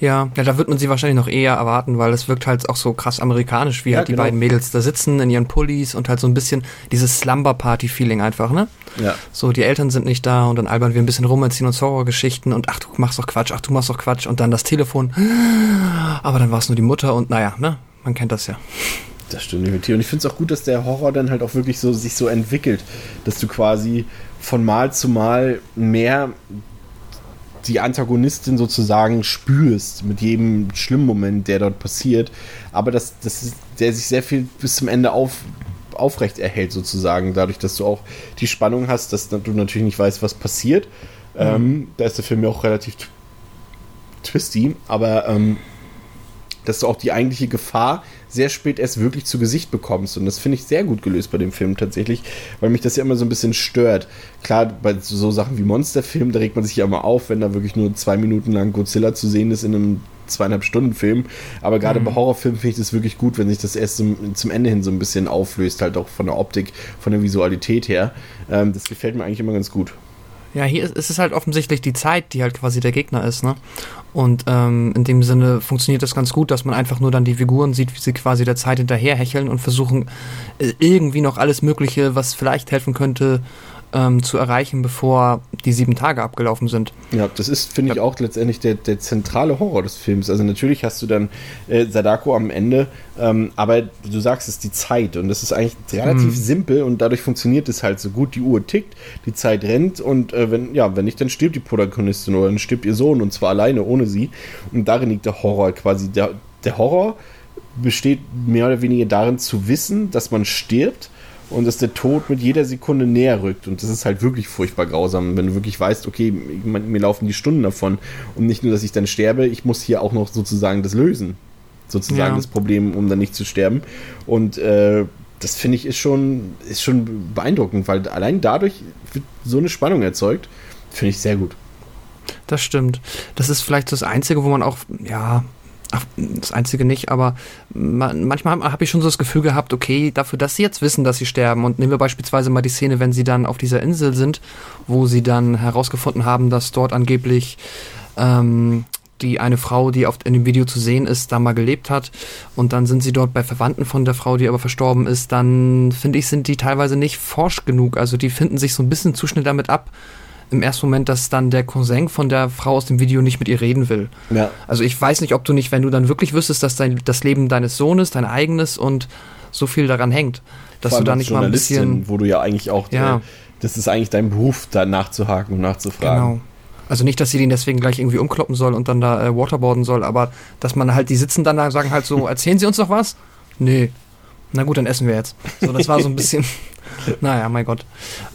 Ja, ja, da wird man sie wahrscheinlich noch eher erwarten, weil es wirkt halt auch so krass amerikanisch, wie ja, halt die genau. beiden Mädels da sitzen in ihren Pullis und halt so ein bisschen dieses Slumber-Party-Feeling einfach, ne? Ja. So, die Eltern sind nicht da und dann albern wir ein bisschen rum, erzählen uns Horrorgeschichten und ach, du machst doch Quatsch, ach, du machst doch Quatsch und dann das Telefon. Aber dann war es nur die Mutter und naja, ne? Man kennt das ja. Das stimmt definitiv. Und ich finde es auch gut, dass der Horror dann halt auch wirklich so sich so entwickelt, dass du quasi von Mal zu Mal mehr die Antagonistin sozusagen spürst mit jedem schlimmen Moment, der dort passiert. Aber dass, dass der sich sehr viel bis zum Ende auf, aufrecht erhält, sozusagen. Dadurch, dass du auch die Spannung hast, dass du natürlich nicht weißt, was passiert. Mhm. Ähm, da ist der Film ja auch relativ twisty, aber ähm, dass du auch die eigentliche Gefahr sehr spät erst wirklich zu Gesicht bekommst. Und das finde ich sehr gut gelöst bei dem Film tatsächlich, weil mich das ja immer so ein bisschen stört. Klar, bei so Sachen wie Monsterfilm, da regt man sich ja immer auf, wenn da wirklich nur zwei Minuten lang Godzilla zu sehen ist in einem zweieinhalb Stunden Film. Aber gerade mhm. bei Horrorfilmen finde ich das wirklich gut, wenn sich das erst zum, zum, Ende hin so ein bisschen auflöst, halt auch von der Optik, von der Visualität her. Ähm, das gefällt mir eigentlich immer ganz gut. Ja, hier ist, es halt offensichtlich die Zeit, die halt quasi der Gegner ist, ne? Und ähm, in dem Sinne funktioniert das ganz gut, dass man einfach nur dann die Figuren sieht, wie sie quasi der Zeit hinterherhecheln und versuchen, äh, irgendwie noch alles Mögliche, was vielleicht helfen könnte, ähm, zu erreichen, bevor die sieben Tage abgelaufen sind. Ja, das ist, finde ich, auch letztendlich der, der zentrale Horror des Films. Also natürlich hast du dann äh, Sadako am Ende, ähm, aber du sagst es, die Zeit und das ist eigentlich relativ mhm. simpel und dadurch funktioniert es halt so gut. Die Uhr tickt, die Zeit rennt und äh, wenn, ja, wenn nicht, dann stirbt die Protagonistin oder dann stirbt ihr Sohn und zwar alleine, ohne sie. Und darin liegt der Horror quasi. Der, der Horror besteht mehr oder weniger darin zu wissen, dass man stirbt und dass der Tod mit jeder Sekunde näher rückt. Und das ist halt wirklich furchtbar grausam, wenn du wirklich weißt, okay, mir laufen die Stunden davon. Und nicht nur, dass ich dann sterbe, ich muss hier auch noch sozusagen das lösen. Sozusagen ja. das Problem, um dann nicht zu sterben. Und äh, das finde ich ist schon, ist schon beeindruckend, weil allein dadurch wird so eine Spannung erzeugt. Finde ich sehr gut. Das stimmt. Das ist vielleicht das Einzige, wo man auch, ja, Ach, das Einzige nicht, aber manchmal habe ich schon so das Gefühl gehabt, okay, dafür, dass sie jetzt wissen, dass sie sterben und nehmen wir beispielsweise mal die Szene, wenn sie dann auf dieser Insel sind, wo sie dann herausgefunden haben, dass dort angeblich ähm, die eine Frau, die auf, in dem Video zu sehen ist, da mal gelebt hat und dann sind sie dort bei Verwandten von der Frau, die aber verstorben ist, dann finde ich, sind die teilweise nicht forsch genug. Also die finden sich so ein bisschen zu schnell damit ab, im ersten Moment, dass dann der Cousin von der Frau aus dem Video nicht mit ihr reden will. Ja. Also ich weiß nicht, ob du nicht, wenn du dann wirklich wüsstest, dass dein, das Leben deines Sohnes dein eigenes und so viel daran hängt, dass du da nicht mal ein bisschen... Wo du ja eigentlich auch... Ja. Äh, das ist eigentlich dein Beruf, da nachzuhaken und nachzufragen. Genau. Also nicht, dass sie den deswegen gleich irgendwie umkloppen soll und dann da äh, waterboarden soll, aber dass man halt, die sitzen dann da, sagen halt so, *laughs* erzählen Sie uns noch was? Nee. Na gut, dann essen wir jetzt. So, das war so ein bisschen, *laughs* *laughs* naja, mein Gott.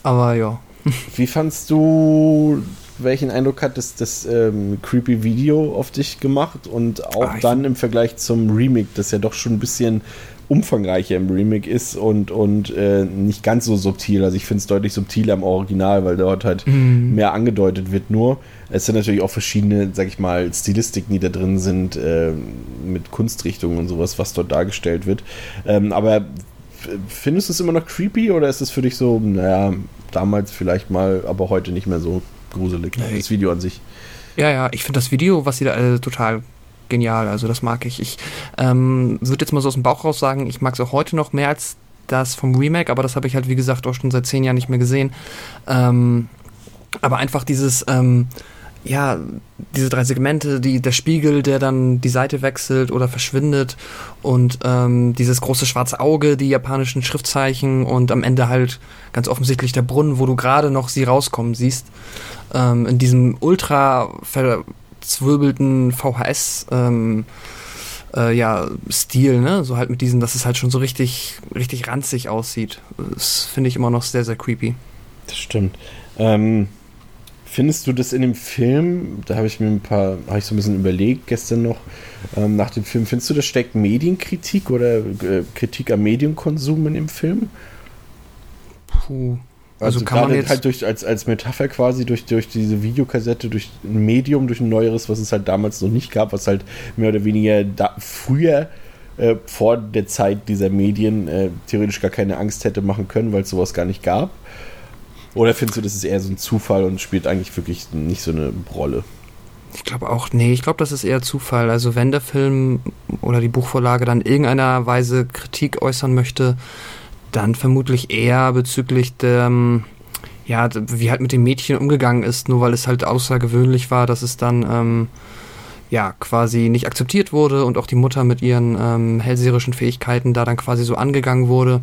Aber ja. Wie fandst du, welchen Eindruck hat das, das ähm, creepy Video auf dich gemacht und auch ah, dann im Vergleich zum Remake, das ja doch schon ein bisschen umfangreicher im Remake ist und, und äh, nicht ganz so subtil. Also ich finde es deutlich subtiler im Original, weil dort halt mhm. mehr angedeutet wird nur. Es sind natürlich auch verschiedene, sag ich mal, Stilistiken, die da drin sind, äh, mit Kunstrichtungen und sowas, was dort dargestellt wird. Ähm, aber findest du es immer noch creepy oder ist es für dich so, naja, damals vielleicht mal, aber heute nicht mehr so gruselig. Nee. Das Video an sich. Ja, ja, ich finde das Video, was sie da äh, total genial, also das mag ich. Ich ähm, würde jetzt mal so aus dem Bauch raus sagen, ich mag es auch heute noch mehr als das vom Remake, aber das habe ich halt, wie gesagt, auch schon seit zehn Jahren nicht mehr gesehen. Ähm, aber einfach dieses, ähm, ja, diese drei Segmente, die, der Spiegel, der dann die Seite wechselt oder verschwindet und ähm, dieses große schwarze Auge, die japanischen Schriftzeichen und am Ende halt ganz offensichtlich der Brunnen, wo du gerade noch sie rauskommen siehst, ähm, in diesem ultra verzwirbelten VHS ähm, äh, ja, Stil, ne? So halt mit diesen, dass es halt schon so richtig, richtig ranzig aussieht. Das finde ich immer noch sehr, sehr creepy. Das stimmt. Ähm Findest du das in dem Film, da habe ich mir ein paar, habe ich so ein bisschen überlegt gestern noch, ähm, nach dem Film, findest du, das steckt Medienkritik oder äh, Kritik am Medienkonsum in dem Film? Puh. Also, also kann man jetzt halt durch, als, als Metapher quasi durch, durch diese Videokassette, durch ein Medium, durch ein neueres, was es halt damals noch nicht gab, was halt mehr oder weniger da, früher äh, vor der Zeit dieser Medien äh, theoretisch gar keine Angst hätte machen können, weil es sowas gar nicht gab. Oder findest du, das ist eher so ein Zufall und spielt eigentlich wirklich nicht so eine Rolle? Ich glaube auch, nee, ich glaube, das ist eher Zufall. Also wenn der Film oder die Buchvorlage dann irgendeiner Weise Kritik äußern möchte, dann vermutlich eher bezüglich der, ja, wie halt mit dem Mädchen umgegangen ist, nur weil es halt außergewöhnlich war, dass es dann, ähm, ja, quasi nicht akzeptiert wurde und auch die Mutter mit ihren ähm, hellseherischen Fähigkeiten da dann quasi so angegangen wurde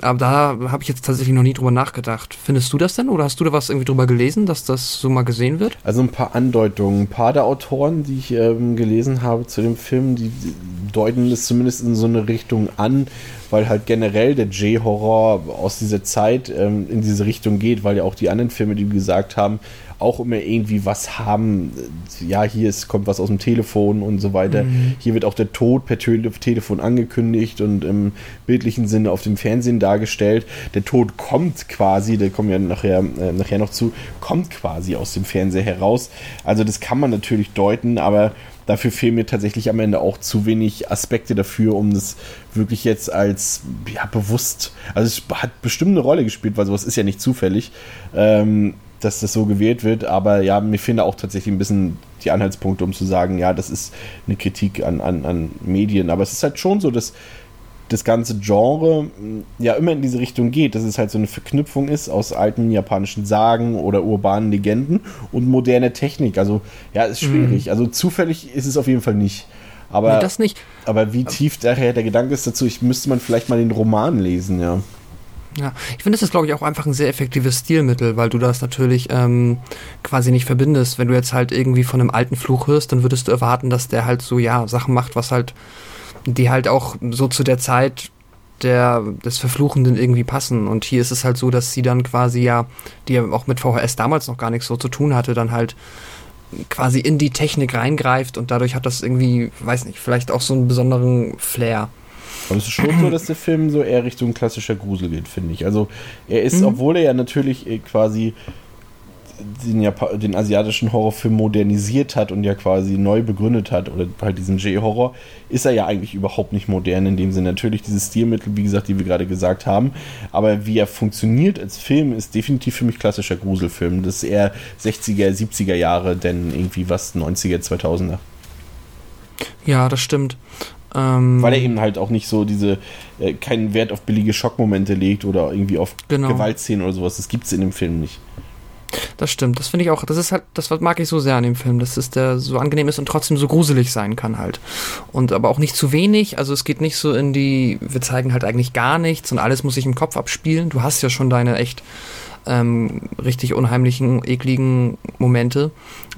aber da habe ich jetzt tatsächlich noch nie drüber nachgedacht. Findest du das denn oder hast du da was irgendwie drüber gelesen, dass das so mal gesehen wird? Also ein paar Andeutungen. Ein paar der Autoren, die ich ähm, gelesen habe zu dem Film, die deuten es zumindest in so eine Richtung an, weil halt generell der J-Horror aus dieser Zeit ähm, in diese Richtung geht, weil ja auch die anderen Filme, die wir gesagt haben, auch immer irgendwie was haben. Ja, hier ist, kommt was aus dem Telefon und so weiter. Mhm. Hier wird auch der Tod per Tele Telefon angekündigt und im bildlichen Sinne auf dem Fernsehen dargestellt. Der Tod kommt quasi, da kommen wir nachher, äh, nachher noch zu, kommt quasi aus dem Fernseher heraus. Also das kann man natürlich deuten, aber dafür fehlen mir tatsächlich am Ende auch zu wenig Aspekte dafür, um das wirklich jetzt als ja, bewusst, also es hat bestimmt eine Rolle gespielt, weil sowas ist ja nicht zufällig. Ähm, dass das so gewählt wird, aber ja, mir fehlen auch tatsächlich ein bisschen die Anhaltspunkte, um zu sagen, ja, das ist eine Kritik an, an, an Medien. Aber es ist halt schon so, dass das ganze Genre ja immer in diese Richtung geht, dass es halt so eine Verknüpfung ist aus alten japanischen Sagen oder urbanen Legenden und moderne Technik. Also ja, ist schwierig. Mhm. Also zufällig ist es auf jeden Fall nicht. Aber, nee, das nicht. aber wie tief daher der Gedanke ist dazu, ich müsste man vielleicht mal den Roman lesen, ja. Ja, ich finde, das ist, glaube ich, auch einfach ein sehr effektives Stilmittel, weil du das natürlich ähm, quasi nicht verbindest. Wenn du jetzt halt irgendwie von einem alten Fluch hörst, dann würdest du erwarten, dass der halt so, ja, Sachen macht, was halt, die halt auch so zu der Zeit der, des Verfluchenden irgendwie passen. Und hier ist es halt so, dass sie dann quasi ja, die ja auch mit VHS damals noch gar nichts so zu tun hatte, dann halt quasi in die Technik reingreift und dadurch hat das irgendwie, weiß nicht, vielleicht auch so einen besonderen Flair. Aber es ist schon so, dass der Film so eher Richtung klassischer Grusel geht, finde ich. Also er ist, mhm. obwohl er ja natürlich äh, quasi den, Jap den asiatischen Horrorfilm modernisiert hat und ja quasi neu begründet hat, oder halt diesen J-Horror, ist er ja eigentlich überhaupt nicht modern in dem Sinne. Natürlich diese Stilmittel, wie gesagt, die wir gerade gesagt haben, aber wie er funktioniert als Film, ist definitiv für mich klassischer Gruselfilm. Das ist eher 60er, 70er Jahre, denn irgendwie was 90er, 2000er. Ja, das stimmt. Ähm, Weil er eben halt auch nicht so diese, äh, keinen Wert auf billige Schockmomente legt oder irgendwie auf genau. Gewaltszenen oder sowas. Das gibt es in dem Film nicht. Das stimmt, das finde ich auch, das ist halt, das mag ich so sehr an dem Film, dass es der so angenehm ist und trotzdem so gruselig sein kann halt. Und aber auch nicht zu wenig, also es geht nicht so in die, wir zeigen halt eigentlich gar nichts und alles muss sich im Kopf abspielen. Du hast ja schon deine echt ähm, richtig unheimlichen, ekligen Momente.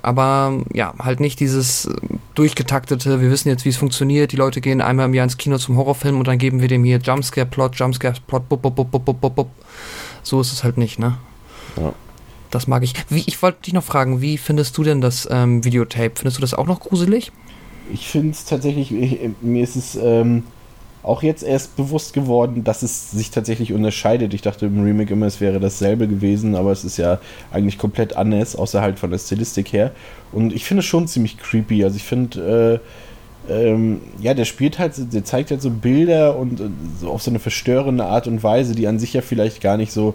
Aber ja, halt nicht dieses durchgetaktete, wir wissen jetzt, wie es funktioniert, die Leute gehen einmal im Jahr ins Kino zum Horrorfilm und dann geben wir dem hier Jumpscare-Plot, Jumpscare-Plot, bup, bup, bup, bup, bup, bup, bup. So ist es halt nicht, ne? Ja. Das mag ich. Wie, ich wollte dich noch fragen, wie findest du denn das ähm, Videotape? Findest du das auch noch gruselig? Ich finde es tatsächlich, ich, mir ist es ähm, auch jetzt erst bewusst geworden, dass es sich tatsächlich unterscheidet. Ich dachte im Remake immer, es wäre dasselbe gewesen, aber es ist ja eigentlich komplett anders, außer halt von der Stilistik her. Und ich finde es schon ziemlich creepy. Also ich finde, äh, ähm, ja, der spielt halt, der zeigt halt so Bilder und so auf so eine verstörende Art und Weise, die an sich ja vielleicht gar nicht so,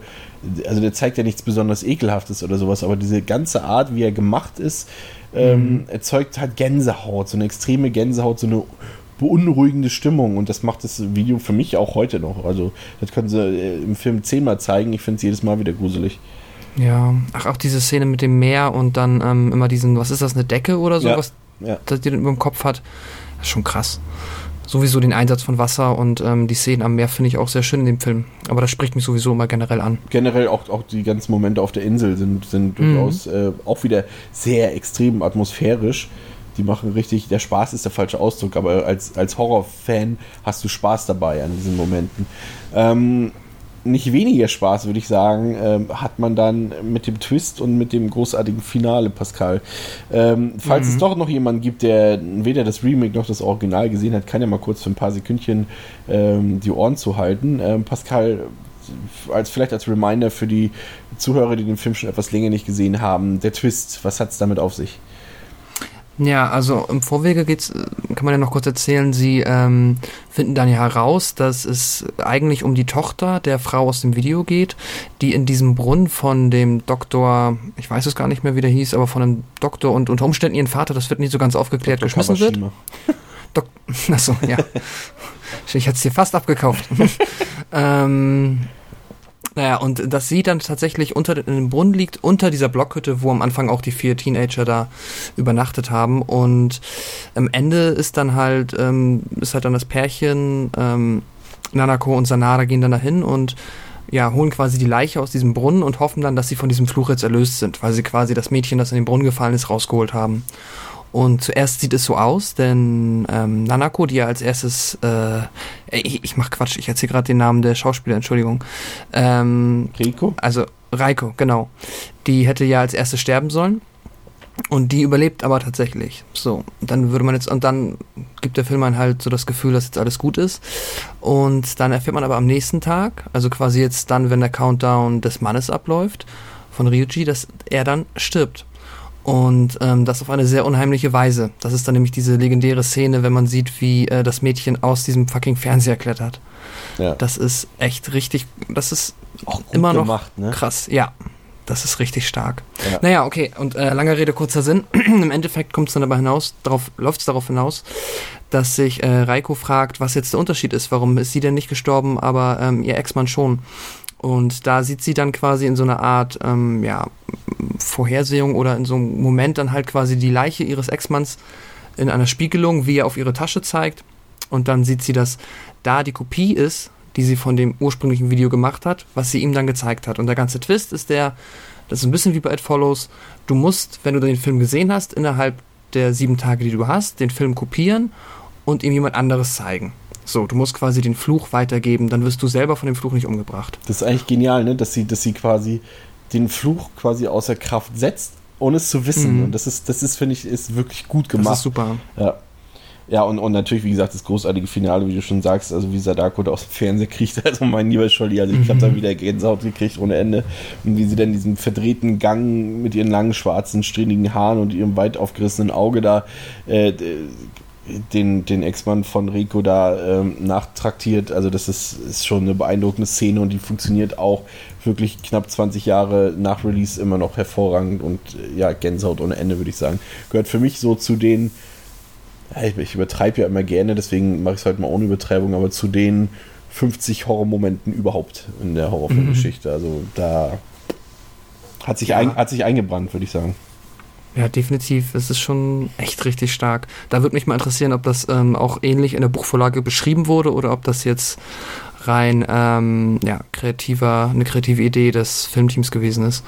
also der zeigt ja nichts besonders ekelhaftes oder sowas, aber diese ganze Art, wie er gemacht ist, ähm, mhm. erzeugt halt Gänsehaut, so eine extreme Gänsehaut, so eine beunruhigende Stimmung und das macht das Video für mich auch heute noch. Also das können sie äh, im Film zehnmal zeigen, ich finde es jedes Mal wieder gruselig. Ja, ach auch diese Szene mit dem Meer und dann ähm, immer diesen, was ist das, eine Decke oder so, ja, was ja. das die dann über dem Kopf hat. Das ist schon krass. Sowieso den Einsatz von Wasser und ähm, die Szenen am Meer finde ich auch sehr schön in dem Film. Aber das spricht mich sowieso immer generell an. Generell auch, auch die ganzen Momente auf der Insel sind, sind mhm. durchaus äh, auch wieder sehr extrem atmosphärisch die machen richtig, der Spaß ist der falsche Ausdruck, aber als, als Horrorfan hast du Spaß dabei an diesen Momenten. Ähm, nicht weniger Spaß, würde ich sagen, ähm, hat man dann mit dem Twist und mit dem großartigen Finale, Pascal. Ähm, falls mhm. es doch noch jemanden gibt, der weder das Remake noch das Original gesehen hat, kann ja mal kurz für ein paar Sekündchen ähm, die Ohren zu halten. Ähm, Pascal, als vielleicht als Reminder für die Zuhörer, die den Film schon etwas länger nicht gesehen haben, der Twist, was hat es damit auf sich? Ja, also im Vorwege geht's, kann man ja noch kurz erzählen, sie ähm, finden dann ja heraus, dass es eigentlich um die Tochter der Frau aus dem Video geht, die in diesem Brunnen von dem Doktor, ich weiß es gar nicht mehr, wie der hieß, aber von einem Doktor und unter Umständen ihren Vater, das wird nicht so ganz aufgeklärt, Dr. geschmissen Kawashima. wird. *laughs* Dok *laughs* Achso, ja. *laughs* Ich hätte es dir fast abgekauft. ähm, naja, und dass sie dann tatsächlich unter dem Brunnen liegt, unter dieser Blockhütte, wo am Anfang auch die vier Teenager da übernachtet haben. Und am Ende ist dann halt, ähm, ist halt dann das Pärchen, ähm, Nanako und Sanada gehen dann dahin und ja, holen quasi die Leiche aus diesem Brunnen und hoffen dann, dass sie von diesem Fluch jetzt erlöst sind, weil sie quasi das Mädchen, das in den Brunnen gefallen ist, rausgeholt haben. Und zuerst sieht es so aus, denn ähm, Nanako, die ja als erstes, äh, ich, ich mach Quatsch, ich erzähle gerade den Namen der Schauspieler, Entschuldigung. Ähm, Rico? Also Reiko, genau. Die hätte ja als erstes sterben sollen. Und die überlebt aber tatsächlich. So, dann würde man jetzt, und dann gibt der Film einen halt so das Gefühl, dass jetzt alles gut ist. Und dann erfährt man aber am nächsten Tag, also quasi jetzt dann, wenn der Countdown des Mannes abläuft, von Ryuji, dass er dann stirbt. Und ähm, das auf eine sehr unheimliche Weise. Das ist dann nämlich diese legendäre Szene, wenn man sieht, wie äh, das Mädchen aus diesem fucking Fernseher klettert. Ja. Das ist echt richtig, das ist Auch immer noch gemacht, ne? krass. Ja, das ist richtig stark. Ja. Naja, okay, und äh, lange Rede, kurzer Sinn. *clears throat* Im Endeffekt kommt es dann aber hinaus, darauf, läuft es darauf hinaus, dass sich äh, Reiko fragt, was jetzt der Unterschied ist. Warum ist sie denn nicht gestorben, aber ähm, ihr Ex-Mann schon? Und da sieht sie dann quasi in so einer Art, ähm, ja, Vorhersehung oder in so einem Moment dann halt quasi die Leiche ihres Ex-Manns in einer Spiegelung, wie er auf ihre Tasche zeigt. Und dann sieht sie, dass da die Kopie ist, die sie von dem ursprünglichen Video gemacht hat, was sie ihm dann gezeigt hat. Und der ganze Twist ist der, das ist ein bisschen wie bei It Follows, du musst, wenn du den Film gesehen hast, innerhalb der sieben Tage, die du hast, den Film kopieren und ihm jemand anderes zeigen. So, du musst quasi den Fluch weitergeben, dann wirst du selber von dem Fluch nicht umgebracht. Das ist eigentlich genial, ne? dass, sie, dass sie quasi den Fluch quasi außer Kraft setzt, ohne es zu wissen. Mhm. Und das ist, das ist, finde ich, ist wirklich gut Das gemacht. ist super. Ja. Ja, und, und natürlich, wie gesagt, das großartige Finale, wie du schon sagst, also wie Sadako da aus dem Fernseher kriegt, *laughs* also mein lieber Scholli, also ich habe da wieder Gänsehaut gekriegt ohne Ende. Und wie sie dann diesen verdrehten Gang mit ihren langen, schwarzen, strähnigen Haaren und ihrem weit aufgerissenen Auge da äh, den, den Ex-Mann von Rico da ähm, nachtraktiert. Also das ist, ist schon eine beeindruckende Szene und die funktioniert auch wirklich knapp 20 Jahre nach Release immer noch hervorragend und äh, ja, Gänsehaut ohne Ende, würde ich sagen. Gehört für mich so zu den ich, ich übertreibe ja immer gerne, deswegen mache ich es heute mal ohne Übertreibung, aber zu den 50 Horrormomenten überhaupt in der Horrorfilmgeschichte. Also da hat sich, Ja. ein, hat sich eingebrannt, würde ich sagen. Ja, definitiv. Es ist schon echt richtig stark. Da würde mich mal interessieren, ob das ähm, auch ähnlich in der Buchvorlage beschrieben wurde oder ob das jetzt rein ähm, ja, kreativer, eine kreative Idee des Filmteams gewesen ist.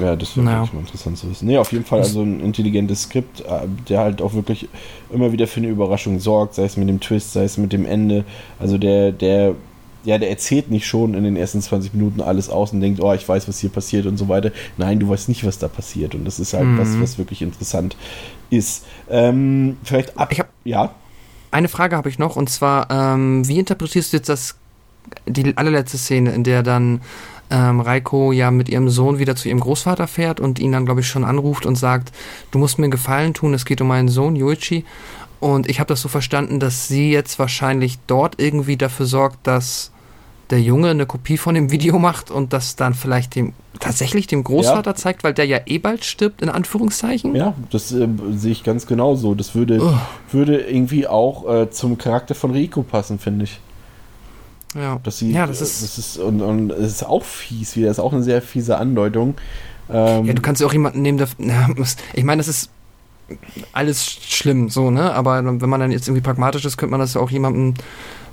Ja, das wäre Naja. mal interessant zu wissen. Nee, auf jeden Fall also ein intelligentes Skript, äh, der halt auch wirklich immer wieder für eine Überraschung sorgt, sei es mit dem Twist, sei es mit dem Ende. Also der, der, ja, der erzählt nicht schon in den ersten 20 Minuten alles aus und denkt, oh, ich weiß, was hier passiert und so weiter. Nein, du weißt nicht, was da passiert. Und das ist halt Mhm. was, was wirklich interessant ist. Ähm, vielleicht ab. Ich hab- ja. Eine Frage habe ich noch und zwar, ähm, wie interpretierst du jetzt das, die allerletzte Szene, in der dann ähm, Reiko ja mit ihrem Sohn wieder zu ihrem Großvater fährt und ihn dann, glaube ich, schon anruft und sagt, du musst mir einen Gefallen tun, es geht um meinen Sohn, Yoichi. Und ich habe das so verstanden, dass sie jetzt wahrscheinlich dort irgendwie dafür sorgt, dass der Junge eine Kopie von dem Video macht und das dann vielleicht dem tatsächlich dem Großvater zeigt, weil der ja eh bald stirbt, in Anführungszeichen. Ja, das äh, sehe ich ganz genauso. Das würde, Ugh. würde irgendwie auch äh, zum Charakter von Rico passen, finde ich. Ja. Dass sie, Ja, das äh, ist- das ist und, und es ist auch fies wieder, das ist auch eine sehr fiese Andeutung. Ähm, Ja, du kannst ja auch jemanden nehmen, der. Na, ich meine, das ist alles schlimm, so, ne? Aber wenn man dann jetzt irgendwie pragmatisch ist, könnte man das ja auch jemandem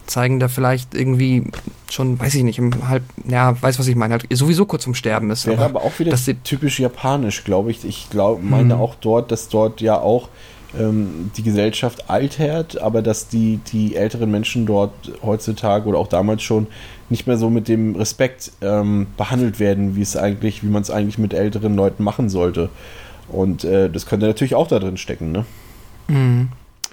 zeigen, der vielleicht irgendwie schon, weiß ich nicht, im halb, ja, weiß, was ich meine, halt sowieso kurz zum Sterben ist. wäre aber auch wieder sie- typisch japanisch, glaube ich. Ich glaube, meine Mhm. auch dort, dass dort ja auch ähm, die Gesellschaft altert, aber dass die, die älteren Menschen dort heutzutage oder auch damals schon nicht mehr so mit dem Respekt ähm, behandelt werden, wie es eigentlich, wie man es eigentlich mit älteren Leuten machen sollte. Und äh, das könnte natürlich auch da drin stecken, ne? Mhm.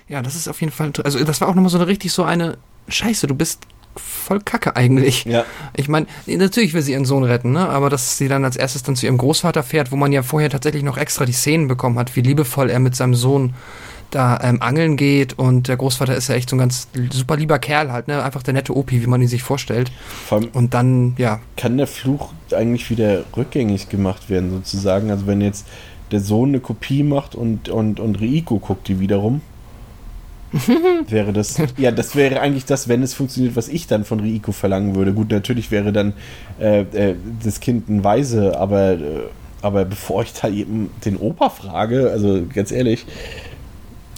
Ja, das ist auf jeden Fall. Also, das war auch nochmal so eine richtig so eine Scheiße, du bist voll Kacke eigentlich. Ja. Ich meine, natürlich will sie ihren Sohn retten, ne? aber dass sie dann als erstes dann zu ihrem Großvater fährt, wo man ja vorher tatsächlich noch extra die Szenen bekommen hat, wie liebevoll er mit seinem Sohn da ähm, angeln geht und der Großvater ist ja echt so ein ganz super lieber Kerl halt, ne? Einfach der nette Opi, wie man ihn sich vorstellt. Vor Und dann, ja, kann der Fluch eigentlich wieder rückgängig gemacht werden, sozusagen. Also wenn jetzt der Sohn eine Kopie macht und, und, und Riiko guckt die wiederum, *laughs* wäre das, ja, das wäre eigentlich das, wenn es funktioniert, was ich dann von Riiko verlangen würde. Gut, natürlich wäre dann äh, äh, das Kind ein Weise, aber, äh, aber bevor ich da eben den Opa frage, also ganz ehrlich,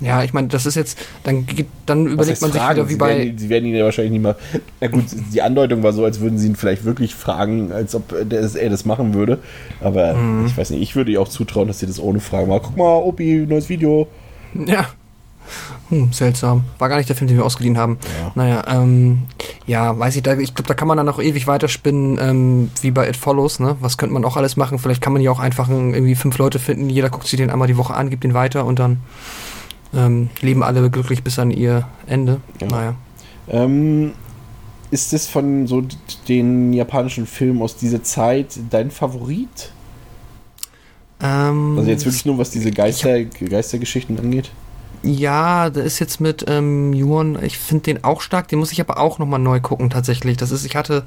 Ja, ich meine, das ist jetzt, dann, dann überlegt man sich fragen? wieder wie sie bei. Werden, sie werden ihn ja wahrscheinlich nicht mal. Na gut, die Andeutung war so, als würden sie ihn vielleicht wirklich fragen, als ob er das machen würde. Aber Mhm. ich weiß nicht, ich würde ihr auch zutrauen, dass sie das ohne Fragen macht. Guck mal, Opi, neues Video. Ja. Hm, seltsam. War gar nicht der Film, den wir ausgeliehen haben. Ja. Naja, ähm, ja, weiß ich, da, ich glaube, da kann man dann noch ewig weiterspinnen, ähm, wie bei It Follows, ne? Was könnte man auch alles machen? Vielleicht kann man ja auch einfach irgendwie fünf Leute finden, jeder guckt sich den einmal die Woche an, gibt den weiter und dann ähm, leben alle glücklich bis an ihr Ende. Ja. Naja. Ähm, ist das von so den japanischen Filmen aus dieser Zeit dein Favorit? Ähm, Also jetzt wirklich nur, was diese Geister, Geistergeschichten angeht? Ja, da ist jetzt mit ähm, Juon, ich finde den auch stark, den muss ich aber auch nochmal neu gucken tatsächlich. Das ist, ich hatte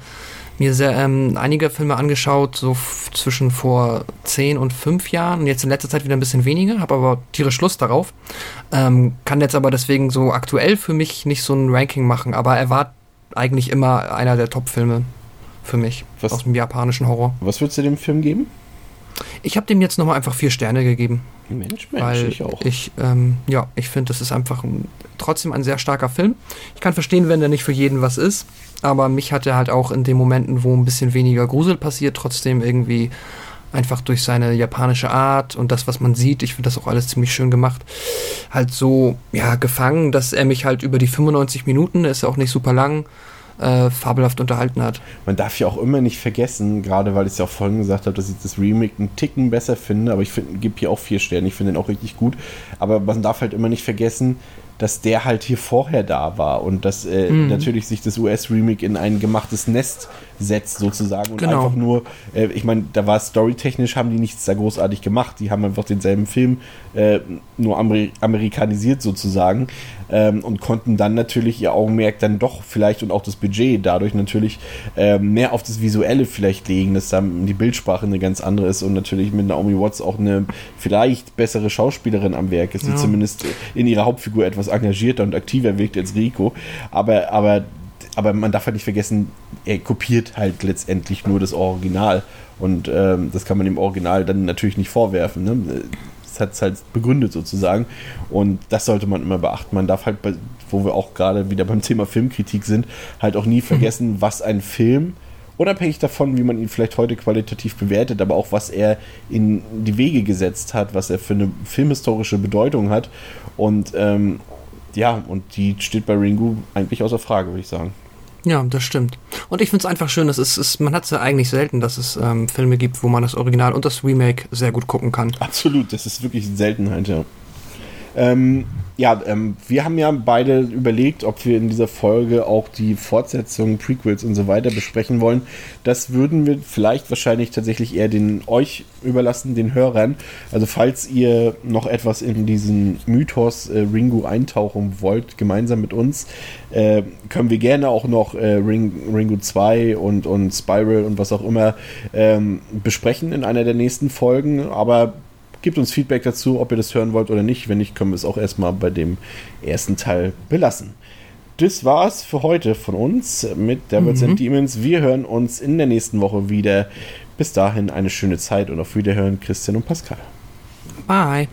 mir sehr ähm, einige Filme angeschaut, so zwischen vor 10 und 5 Jahren und jetzt in letzter Zeit wieder ein bisschen weniger, habe aber tierisch Lust darauf. Ähm, kann jetzt aber deswegen so aktuell für mich nicht so ein Ranking machen, aber er war eigentlich immer einer der Top-Filme für mich Was- aus dem japanischen Horror. Was würdest du dem Film geben? Ich habe dem jetzt nochmal einfach vier Sterne gegeben. Mensch, Mensch, weil ich auch. ich, ähm, ja, ich finde, das ist einfach ein, trotzdem ein sehr starker Film. Ich kann verstehen, wenn der nicht für jeden was ist, aber mich hat er halt auch in den Momenten, wo ein bisschen weniger Grusel passiert, trotzdem irgendwie einfach durch seine japanische Art und das, was man sieht, ich finde das auch alles ziemlich schön gemacht, halt so, ja, gefangen, dass er mich halt über die 95 Minuten, ist ja auch nicht super lang, äh, fabelhaft unterhalten hat. Man darf ja auch immer nicht vergessen, gerade weil ich es ja auch vorhin gesagt habe, dass ich das Remake einen Ticken besser finde, aber ich gebe hier auch vier Sterne, ich finde den auch richtig gut. Aber man darf halt immer nicht vergessen, dass der halt hier vorher da war und dass äh, Mhm. natürlich sich das US-Remake in ein gemachtes Nest setzt sozusagen und Genau. einfach nur, äh, ich meine, da war storytechnisch, haben die nichts da großartig gemacht, die haben einfach denselben Film äh, nur Amer amerikanisiert sozusagen ähm, und konnten dann natürlich ihr Augenmerk dann doch vielleicht und auch das Budget dadurch natürlich ähm, mehr auf das Visuelle vielleicht legen, dass dann die Bildsprache eine ganz andere ist und natürlich mit Naomi Watts auch eine vielleicht bessere Schauspielerin am Werk ist, die Ja. zumindest in ihrer Hauptfigur etwas engagierter und aktiver wirkt als Rico. Aber, aber, aber man darf halt nicht vergessen, er kopiert halt letztendlich nur das Original. Und ähm, das kann man dem Original dann natürlich nicht vorwerfen. Ne? Das hat es halt begründet sozusagen. Und das sollte man immer beachten. Man darf halt, bei, wo wir auch gerade wieder beim Thema Filmkritik sind, halt auch nie vergessen, was ein Film, unabhängig davon, wie man ihn vielleicht heute qualitativ bewertet, aber auch was er in die Wege gesetzt hat, was er für eine filmhistorische Bedeutung hat. Und ähm, ja, und die steht bei Ringu eigentlich außer Frage, würde ich sagen. Ja, das stimmt. Und ich finde es einfach schön, es ist, es, man hat es ja eigentlich selten, dass es ähm, Filme gibt, wo man das Original und das Remake sehr gut gucken kann. Absolut, das ist wirklich eine Seltenheit, ja. Ähm, ja, ähm, wir haben ja beide überlegt, ob wir in dieser Folge auch die Fortsetzungen, Prequels und so weiter besprechen wollen. Das würden wir vielleicht wahrscheinlich tatsächlich eher den euch überlassen, den Hörern. Also falls ihr noch etwas in diesen Mythos äh, Ringu eintauchen wollt, gemeinsam mit uns, äh, können wir gerne auch noch äh, Ring, Ringu 2 und, und Spiral und was auch immer ähm, besprechen in einer der nächsten Folgen. Aber Gebt uns Feedback dazu, ob ihr das hören wollt oder nicht. Wenn nicht, können wir es auch erstmal bei dem ersten Teil belassen. Das war's für heute von uns mit Devils and Demons. Wir hören uns in der nächsten Woche wieder. Bis dahin eine schöne Zeit und auf Wiederhören, Christian und Pascal. Bye.